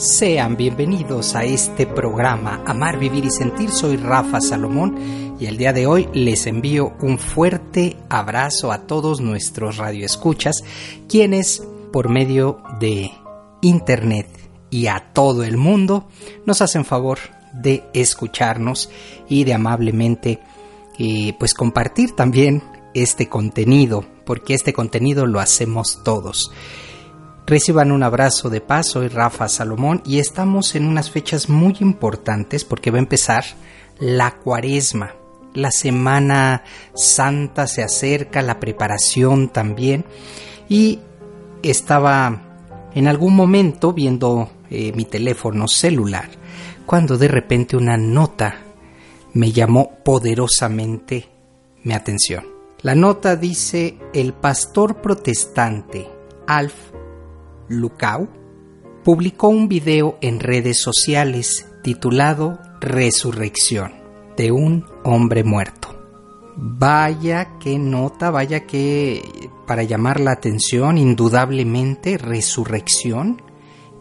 Sean bienvenidos a este programa Amar, Vivir y Sentir. Soy Rafa Salomón y el día de hoy les envío un fuerte abrazo a todos nuestros radioescuchas, quienes por medio de internet y a todo el mundo nos hacen favor de escucharnos y de amablemente eh, pues compartir también este contenido, porque este contenido lo hacemos todos. Reciban un abrazo de paz, soy Rafa Salomón y estamos en unas fechas muy importantes porque va a empezar la cuaresma. La Semana Santa se acerca, la preparación también y estaba en algún momento viendo eh, mi teléfono celular cuando de repente una nota me llamó poderosamente mi atención. La nota dice el pastor protestante Alf Lucau, publicó un video en redes sociales titulado Resurrección de un hombre muerto. Vaya que nota, vaya que para llamar la atención, indudablemente resurrección,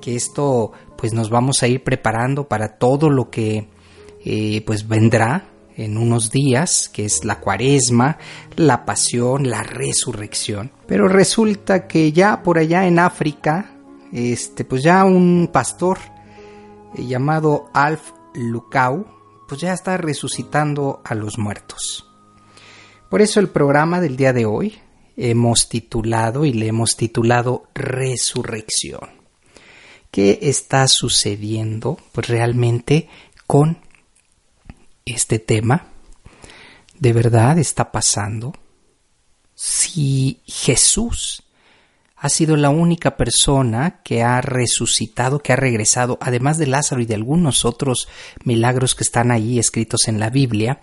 que esto pues nos vamos a ir preparando para todo lo que eh, pues vendrá en unos días, que es la cuaresma, la pasión, la resurrección. Pero resulta que ya por allá en África, este, pues ya un pastor eh, llamado Alf Lucau, pues ya está resucitando a los muertos. Por eso el programa del día de hoy hemos titulado y le hemos titulado Resurrección. ¿Qué está sucediendo pues realmente con este tema de verdad está pasando? Si Jesús ha sido la única persona que ha resucitado, que ha regresado, además de Lázaro y de algunos otros milagros que están ahí escritos en la Biblia,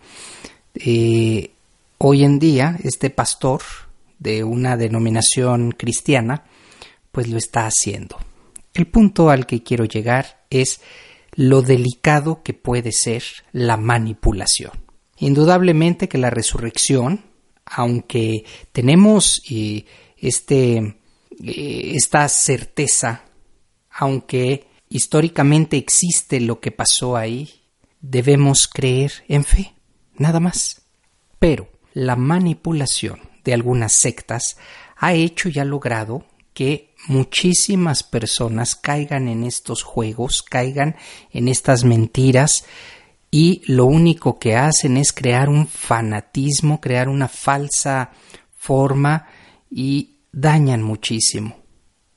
eh, hoy en día este pastor de una denominación cristiana, pues lo está haciendo. El punto al que quiero llegar es lo delicado que puede ser la manipulación. Indudablemente que la resurrección, aunque tenemos eh, este, eh, esta certeza, aunque históricamente existe lo que pasó ahí, debemos creer en fe, nada más. Pero la manipulación de algunas sectas ha hecho y ha logrado que muchísimas personas caigan en estos juegos, caigan en estas mentiras y lo único que hacen es crear un fanatismo, crear una falsa forma y dañan muchísimo.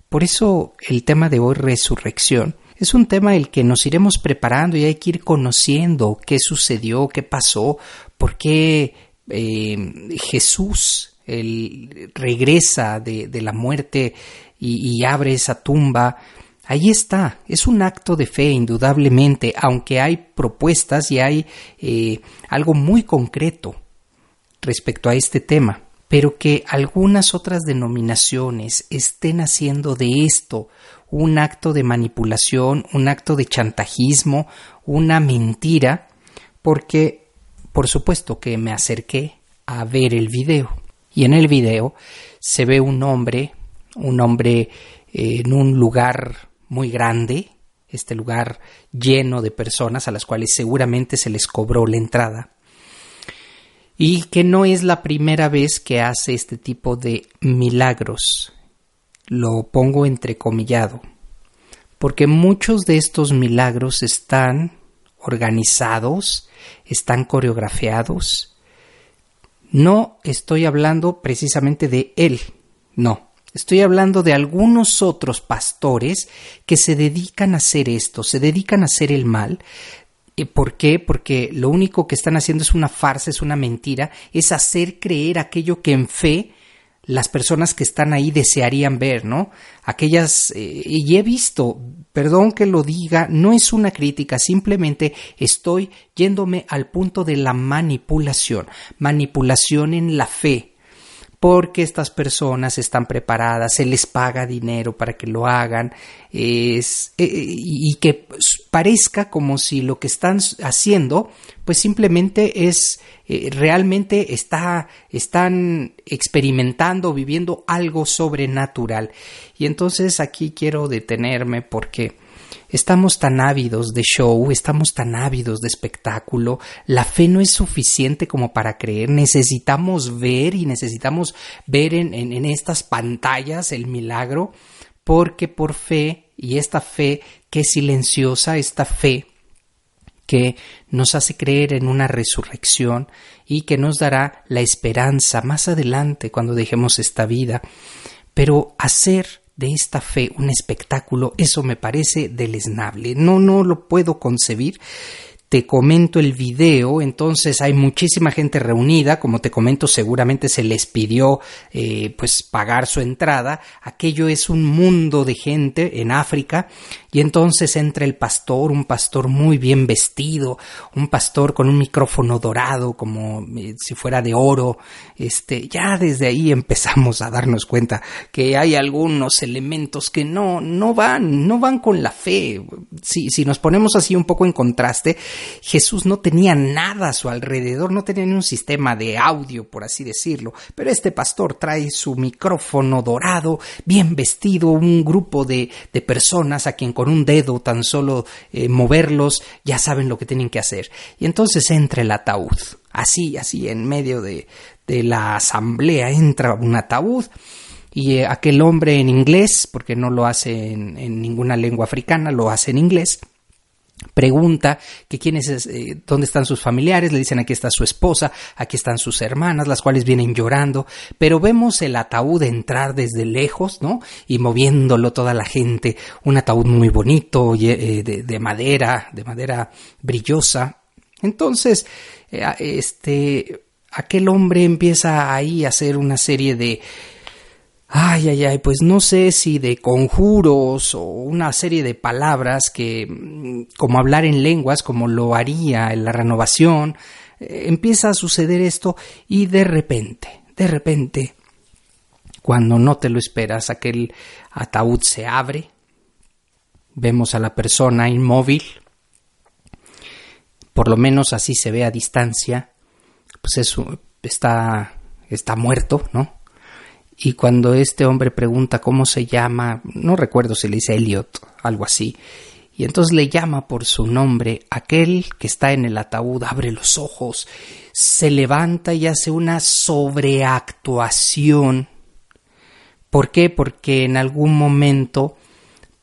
Por eso el tema de hoy, resurrección, es un tema el que nos iremos preparando y hay que ir conociendo qué sucedió, qué pasó, por qué eh, Jesús él regresa de, la muerte y, abre esa tumba. Ahí está, es un acto de fe indudablemente, aunque hay propuestas y hay eh, algo muy concreto respecto a este tema, pero que algunas otras denominaciones estén haciendo de esto un acto de manipulación, un acto de chantajismo, una mentira, porque por supuesto que me acerqué a ver el video. Y en el video se ve un hombre, un hombre eh, en un lugar muy grande, este lugar lleno de personas a las cuales seguramente se les cobró la entrada. Y que no es la primera vez que hace este tipo de milagros. Lo pongo entrecomillado. Porque muchos de estos milagros están organizados, están coreografiados, no estoy hablando precisamente de él, no. Estoy hablando de algunos otros pastores que se dedican a hacer esto, se dedican a hacer el mal. ¿Por qué? Porque lo único que están haciendo es una farsa, es una mentira, es hacer creer aquello que en fe las personas que están ahí desearían ver, ¿no? Aquellas, eh, y he visto, perdón que lo diga, no es una crítica, simplemente estoy yéndome al punto de la manipulación, manipulación en la fe, porque estas personas están preparadas, se les paga dinero para que lo hagan es, eh, y que parezca como si lo que están haciendo pues simplemente es eh, realmente está, están experimentando, viviendo algo sobrenatural. Y entonces aquí quiero detenerme porque Estamos tan ávidos de show, estamos tan ávidos de espectáculo, la fe no es suficiente como para creer, necesitamos ver y necesitamos ver en, estas pantallas el milagro, porque por fe, y esta fe que es silenciosa, esta fe que nos hace creer en una resurrección y que nos dará la esperanza más adelante cuando dejemos esta vida. Pero hacer de esta fe un espectáculo, eso me parece deleznable. No, no lo puedo concebir te comento el video, entonces hay muchísima gente reunida, como te comento seguramente se les pidió eh, pues pagar su entrada, aquello es un mundo de gente en África y entonces entra el pastor, un pastor muy bien vestido, un pastor con un micrófono dorado como eh, si fuera de oro, este ya desde ahí empezamos a darnos cuenta que hay algunos elementos que no no van, no van con la fe. Si si nos ponemos así un poco en contraste, Jesús no tenía nada a su alrededor, no tenía ni un sistema de audio, por así decirlo, pero este pastor trae su micrófono dorado, bien vestido, un grupo de, de personas a quien con un dedo tan solo eh, moverlos ya saben lo que tienen que hacer. Y entonces entra el ataúd, así, así, en medio de, de la asamblea entra un ataúd. Y eh, aquel hombre en inglés, porque no lo hace en, en, ninguna lengua africana, lo hace en inglés, pregunta que quién es, eh, dónde están sus familiares, le dicen aquí está su esposa, aquí están sus hermanas, las cuales vienen llorando, pero vemos el ataúd entrar desde lejos, ¿no? Y moviéndolo toda la gente, un ataúd muy bonito, eh, de, de, madera, de madera brillosa. Entonces, eh, este, aquel hombre empieza ahí a hacer una serie de Ay, ay, ay, pues no sé si de conjuros o una serie de palabras que, mm, como hablar en lenguas, como lo haría en la renovación, eh, empieza a suceder esto y de repente, de repente, cuando no te lo esperas, aquel ataúd se abre, vemos a la persona inmóvil, por lo menos así se ve a distancia, pues eso está, está muerto, ¿no? Y cuando este hombre pregunta cómo se llama, no recuerdo si le dice Elliot, algo así, y entonces le llama por su nombre, aquel que está en el ataúd abre los ojos, se levanta y hace una sobreactuación. ¿Por qué? Porque en algún momento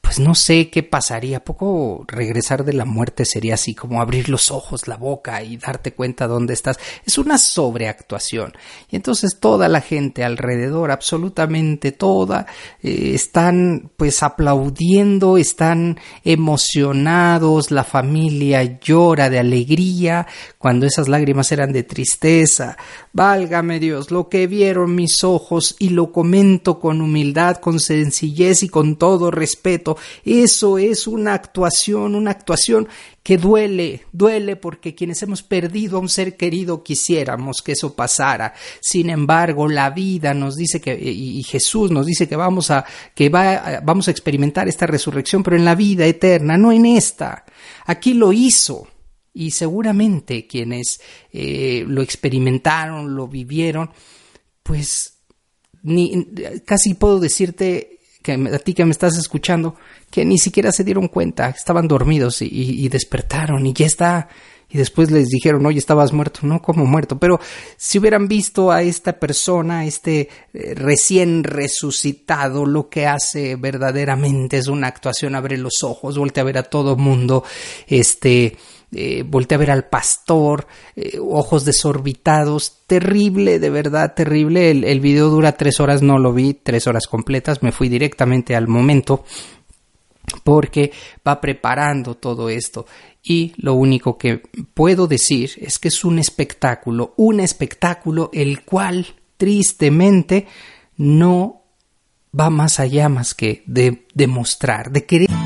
pues no sé qué pasaría. Poco regresar de la muerte sería así como abrir los ojos, la boca y darte cuenta dónde estás. Es una sobreactuación. Y entonces toda la gente alrededor, absolutamente toda, eh, están pues aplaudiendo, están emocionados, la familia llora de alegría cuando esas lágrimas eran de tristeza. Válgame Dios, lo que vieron mis ojos y lo comento con humildad, con sencillez y con todo respeto eso es una actuación, una actuación que duele, duele porque quienes hemos perdido a un ser querido quisiéramos que eso pasara. Sin embargo, la vida nos dice que y Jesús nos dice que vamos a que va, vamos a experimentar esta resurrección, pero en la vida eterna, no en esta. Aquí lo hizo y seguramente quienes eh, lo experimentaron, lo vivieron, pues ni, casi puedo decirte que a ti que me estás escuchando, que ni siquiera se dieron cuenta, estaban dormidos y, despertaron y ya está. Y después les dijeron, oye, estabas muerto. No, como muerto. Pero si hubieran visto a esta persona, este eh, recién resucitado, lo que hace verdaderamente es una actuación, abre los ojos, voltea a ver a todo mundo, este, eh, volteé a ver al pastor, eh, ojos desorbitados, terrible, de verdad, terrible. El, el video dura tres horas, no lo vi, tres horas completas, me fui directamente al momento porque va preparando todo esto y lo único que puedo decir es que es un espectáculo, un espectáculo el cual tristemente no va más allá más que de demostrar, de querer.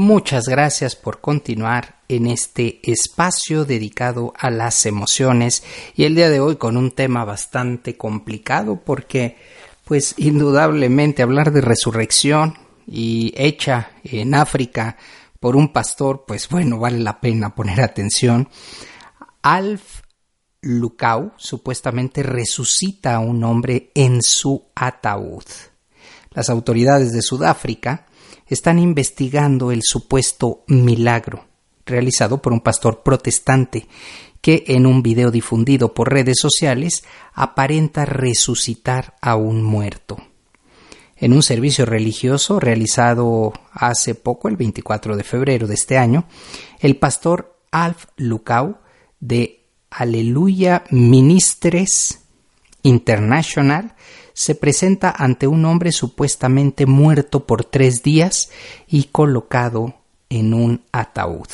Muchas gracias por continuar en este espacio dedicado a las emociones y el día de hoy con un tema bastante complicado porque pues indudablemente hablar de resurrección y hecha en África por un pastor, pues bueno, vale la pena poner atención. Alf Lukau supuestamente resucita a un hombre en su ataúd. Las autoridades de Sudáfrica están investigando el supuesto milagro realizado por un pastor protestante que en un video difundido por redes sociales aparenta resucitar a un muerto. En un servicio religioso realizado hace poco, el 24 de febrero de este año, el pastor Alf Lukau de Aleluya Ministres International se presenta ante un hombre supuestamente muerto por tres días y colocado en un ataúd.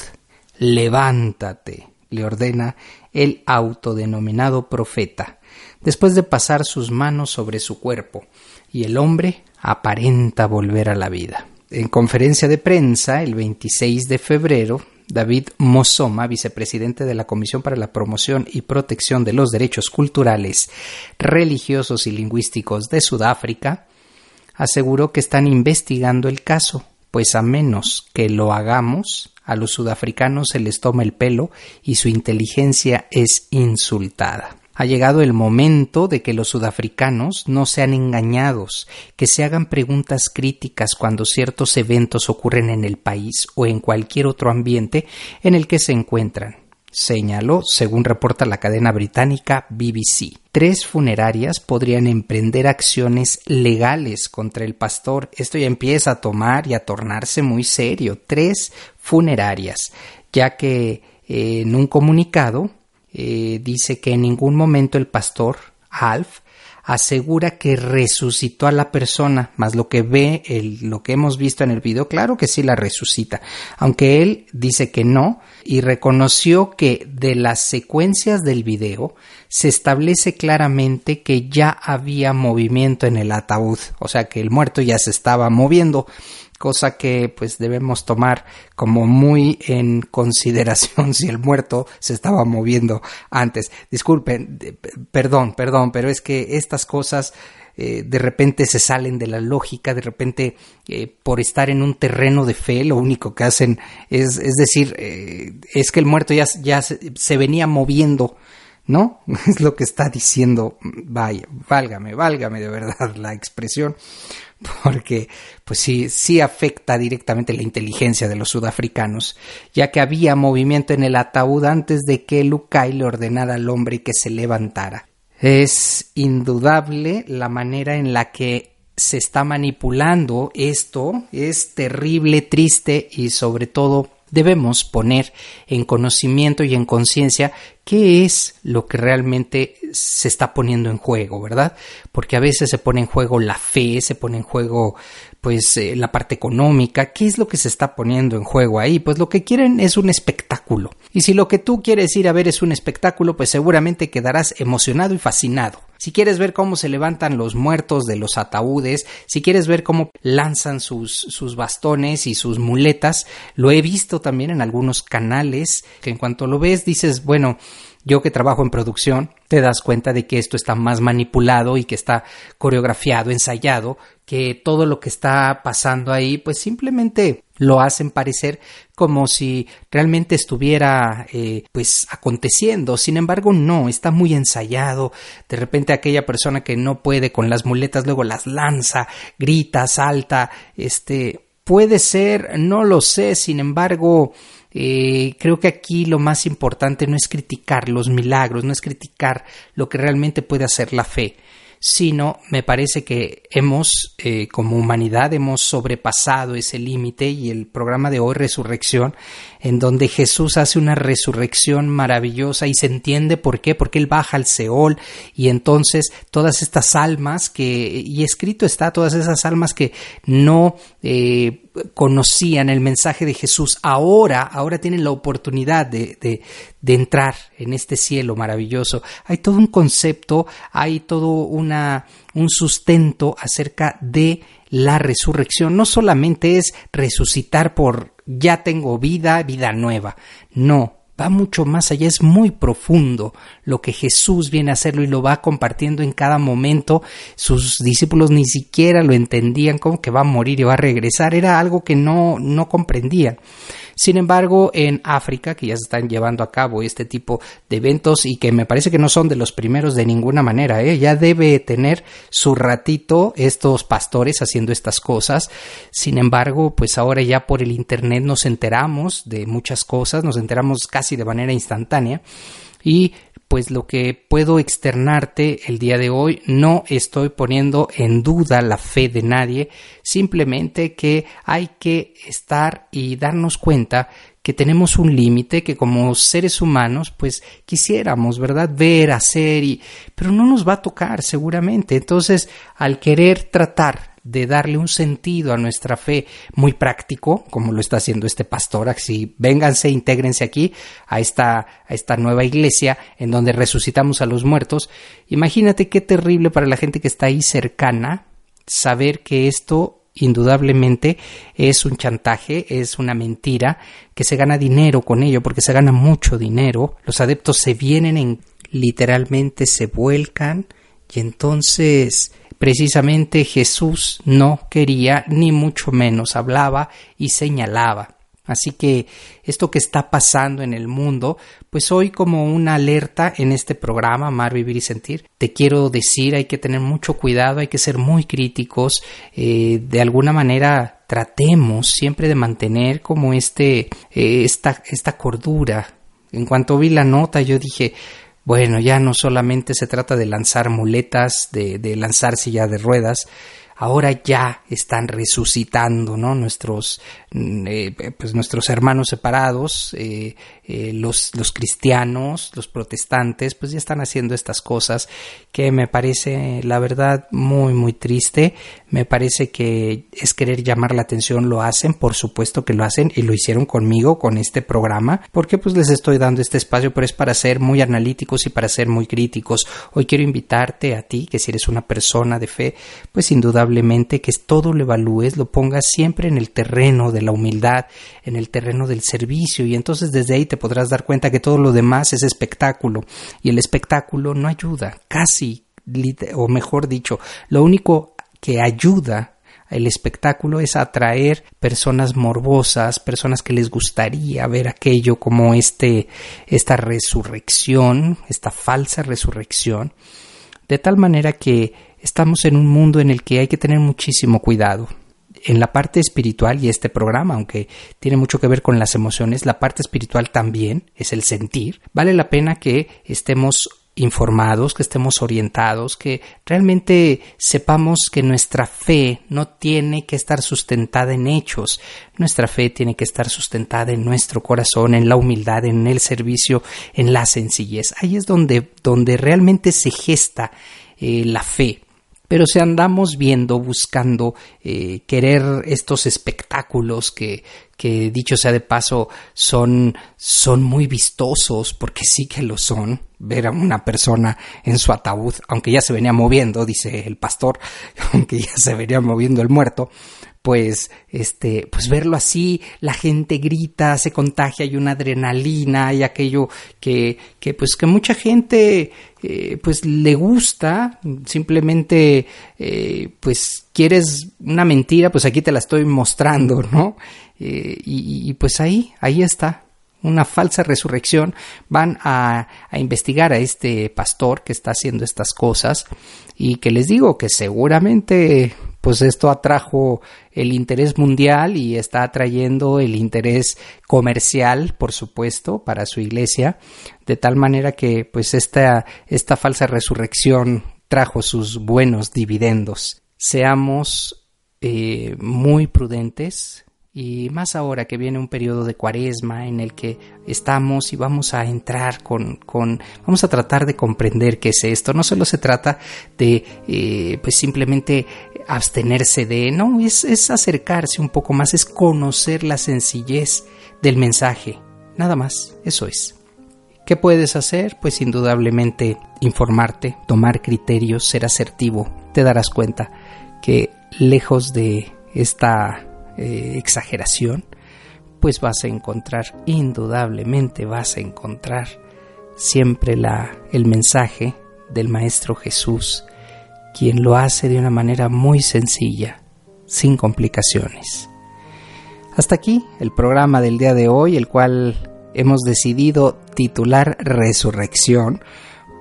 Levántate, le ordena el autodenominado profeta, después de pasar sus manos sobre su cuerpo, y el hombre aparenta volver a la vida. En conferencia de prensa el 26 de febrero, David Mosoma, vicepresidente de la Comisión para la Promoción y Protección de los Derechos Culturales, Religiosos y Lingüísticos de Sudáfrica, aseguró que están investigando el caso, pues a menos que lo hagamos, a los sudafricanos se les toma el pelo y su inteligencia es insultada. Ha llegado el momento de que los sudafricanos no sean engañados, que se hagan preguntas críticas cuando ciertos eventos ocurren en el país o en cualquier otro ambiente en el que se encuentran señaló, según reporta la cadena británica BBC. Tres funerarias podrían emprender acciones legales contra el pastor. Esto ya empieza a tomar y a tornarse muy serio. Tres funerarias, ya que eh, en un comunicado eh, dice que en ningún momento el pastor Alf asegura que resucitó a la persona, más lo que ve, el, lo que hemos visto en el video, claro que sí la resucita, aunque él dice que no y reconoció que de las secuencias del video se establece claramente que ya había movimiento en el ataúd, o sea que el muerto ya se estaba moviendo cosa que pues debemos tomar como muy en consideración si el muerto se estaba moviendo antes. Disculpen, perdón, perdón, pero es que estas cosas eh, de repente se salen de la lógica, de repente eh, por estar en un terreno de fe lo único que hacen es, es decir, eh, es que el muerto ya, ya se, venía moviendo ¿no? Es lo que está diciendo, vaya, válgame, válgame de verdad la expresión porque pues sí, sí afecta directamente la inteligencia de los sudafricanos, ya que había movimiento en el ataúd antes de que Lukai le ordenara al hombre que se levantara. Es indudable la manera en la que se está manipulando esto, es terrible, triste y sobre todo debemos poner en conocimiento y en conciencia qué es lo que realmente se está poniendo en juego, ¿verdad? Porque a veces se pone en juego la fe, se pone en juego pues eh, la parte económica, ¿qué es lo que se está poniendo en juego ahí? Pues lo que quieren es un espectáculo. Y si lo que tú quieres ir a ver es un espectáculo, pues seguramente quedarás emocionado y fascinado. Si quieres ver cómo se levantan los muertos de los ataúdes, si quieres ver cómo lanzan sus, sus bastones y sus muletas, lo he visto también en algunos canales que en cuanto lo ves dices, bueno, yo que trabajo en producción, te das cuenta de que esto está más manipulado y que está coreografiado, ensayado, que todo lo que está pasando ahí, pues simplemente lo hacen parecer como si realmente estuviera eh, pues aconteciendo. Sin embargo, no, está muy ensayado. De repente aquella persona que no puede con las muletas luego las lanza, grita, salta, este puede ser, no lo sé, sin embargo, eh, creo que aquí lo más importante no es criticar los milagros, no es criticar lo que realmente puede hacer la fe, sino me parece que hemos, eh, como humanidad, hemos sobrepasado ese límite y el programa de hoy, Resurrección, en donde Jesús hace una resurrección maravillosa y se entiende por qué, porque Él baja al Seol y entonces todas estas almas que, y escrito está, todas esas almas que no eh, conocían el mensaje de Jesús, ahora, ahora tienen la oportunidad de, de, de, entrar en este cielo maravilloso. Hay todo un concepto, hay todo una, un sustento acerca de la resurrección. No solamente es resucitar por ya tengo vida, vida nueva. No, va mucho más allá, es muy profundo lo que Jesús viene a hacerlo y lo va compartiendo en cada momento. Sus discípulos ni siquiera lo entendían como que va a morir y va a regresar, era algo que no, no comprendían. Sin embargo, en África, que ya se están llevando a cabo este tipo de eventos y que me parece que no son de los primeros de ninguna manera, ¿eh? ya debe tener su ratito estos pastores haciendo estas cosas. Sin embargo, pues ahora ya por el Internet nos enteramos de muchas cosas, nos enteramos casi de manera instantánea y pues lo que puedo externarte el día de hoy no estoy poniendo en duda la fe de nadie, simplemente que hay que estar y darnos cuenta que tenemos un límite que como seres humanos pues quisiéramos, ¿verdad? ver, hacer y pero no nos va a tocar seguramente. Entonces, al querer tratar de darle un sentido a nuestra fe muy práctico, como lo está haciendo este pastor. Así, vénganse, intégrense aquí a esta, a esta nueva iglesia en donde resucitamos a los muertos. Imagínate qué terrible para la gente que está ahí cercana saber que esto indudablemente es un chantaje, es una mentira, que se gana dinero con ello, porque se gana mucho dinero, los adeptos se vienen en literalmente se vuelcan y entonces Precisamente Jesús no quería ni mucho menos hablaba y señalaba. Así que esto que está pasando en el mundo, pues hoy como una alerta en este programa, Amar, Vivir y Sentir, te quiero decir, hay que tener mucho cuidado, hay que ser muy críticos, eh, de alguna manera tratemos siempre de mantener como este, eh, esta, esta cordura. En cuanto vi la nota, yo dije, bueno, ya no solamente se trata de lanzar muletas, de, de lanzar silla de ruedas, ahora ya están resucitando, ¿no? Nuestros, mm, eh, pues nuestros hermanos separados, eh, eh, los, los cristianos, los protestantes, pues ya están haciendo estas cosas que me parece, la verdad, muy, muy triste. Me parece que es querer llamar la atención, lo hacen, por supuesto que lo hacen y lo hicieron conmigo, con este programa, porque pues les estoy dando este espacio, pero es para ser muy analíticos y para ser muy críticos. Hoy quiero invitarte a ti, que si eres una persona de fe, pues duda que todo lo evalúes, lo pongas siempre en el terreno de la humildad, en el terreno del servicio y entonces desde ahí te podrás dar cuenta que todo lo demás es espectáculo y el espectáculo no ayuda, casi, o mejor dicho, lo único que ayuda el espectáculo es atraer personas morbosas, personas que les gustaría ver aquello como este, esta resurrección, esta falsa resurrección, de tal manera que estamos en un mundo en el que hay que tener muchísimo cuidado. En la parte espiritual, y este programa, aunque tiene mucho que ver con las emociones, la parte espiritual también es el sentir. Vale la pena que estemos informados, que estemos orientados, que realmente sepamos que nuestra fe no tiene que estar sustentada en hechos, nuestra fe tiene que estar sustentada en nuestro corazón, en la humildad, en el servicio, en la sencillez. Ahí es donde, donde realmente se gesta eh, la fe. Pero si andamos viendo, buscando, eh, querer estos espectáculos que, que dicho sea de paso, son, son muy vistosos, porque sí que lo son, ver a una persona en su ataúd, aunque ya se venía moviendo, dice el pastor, aunque ya se venía moviendo el muerto, pues este pues verlo así la gente grita se contagia hay una adrenalina y aquello que que pues que mucha gente eh, pues le gusta simplemente eh, pues quieres una mentira pues aquí te la estoy mostrando no eh, y, y, pues ahí ahí está una falsa resurrección. Van a, a investigar a este pastor que está haciendo estas cosas y que les digo que seguramente pues esto atrajo el interés mundial y está atrayendo el interés comercial, por supuesto, para su iglesia, de tal manera que pues esta, esta falsa resurrección trajo sus buenos dividendos. Seamos eh, muy prudentes, y más ahora que viene un periodo de cuaresma en el que estamos y vamos a entrar con, con vamos a tratar de comprender qué es esto. No solo se trata de eh, pues simplemente abstenerse de, no, es, es acercarse un poco más, es conocer la sencillez del mensaje. Nada más, eso es. ¿Qué puedes hacer? Pues indudablemente informarte, tomar criterios, ser asertivo. Te darás cuenta que lejos de esta eh, exageración, pues vas a encontrar, indudablemente vas a encontrar siempre la, el mensaje del Maestro Jesús, quien lo hace de una manera muy sencilla, sin complicaciones. Hasta aquí el programa del día de hoy, el cual hemos decidido titular Resurrección,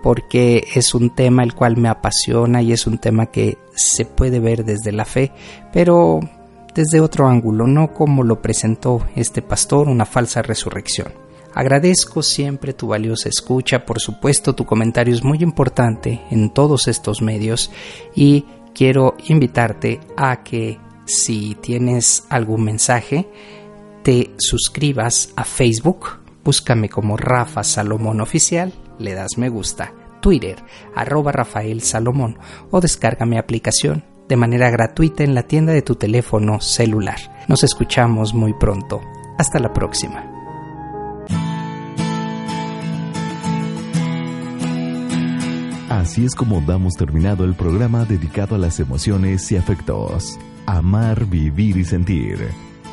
porque es un tema el cual me apasiona y es un tema que se puede ver desde la fe, pero desde otro ángulo, no como lo presentó este pastor, una falsa resurrección. Agradezco siempre tu valiosa escucha, por supuesto tu comentario es muy importante en todos estos medios y quiero invitarte a que si tienes algún mensaje, te suscribas a Facebook, búscame como Rafa Salomón Oficial, le das me gusta, Twitter, arroba Rafael Salomón o descarga mi aplicación de manera gratuita en la tienda de tu teléfono celular. Nos escuchamos muy pronto. Hasta la próxima. Así es como damos terminado el programa dedicado a las emociones y afectos. Amar, vivir y sentir.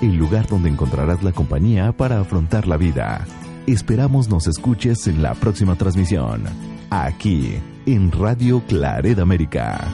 El lugar donde encontrarás la compañía para afrontar la vida. Esperamos nos escuches en la próxima transmisión. Aquí, en Radio Claret América.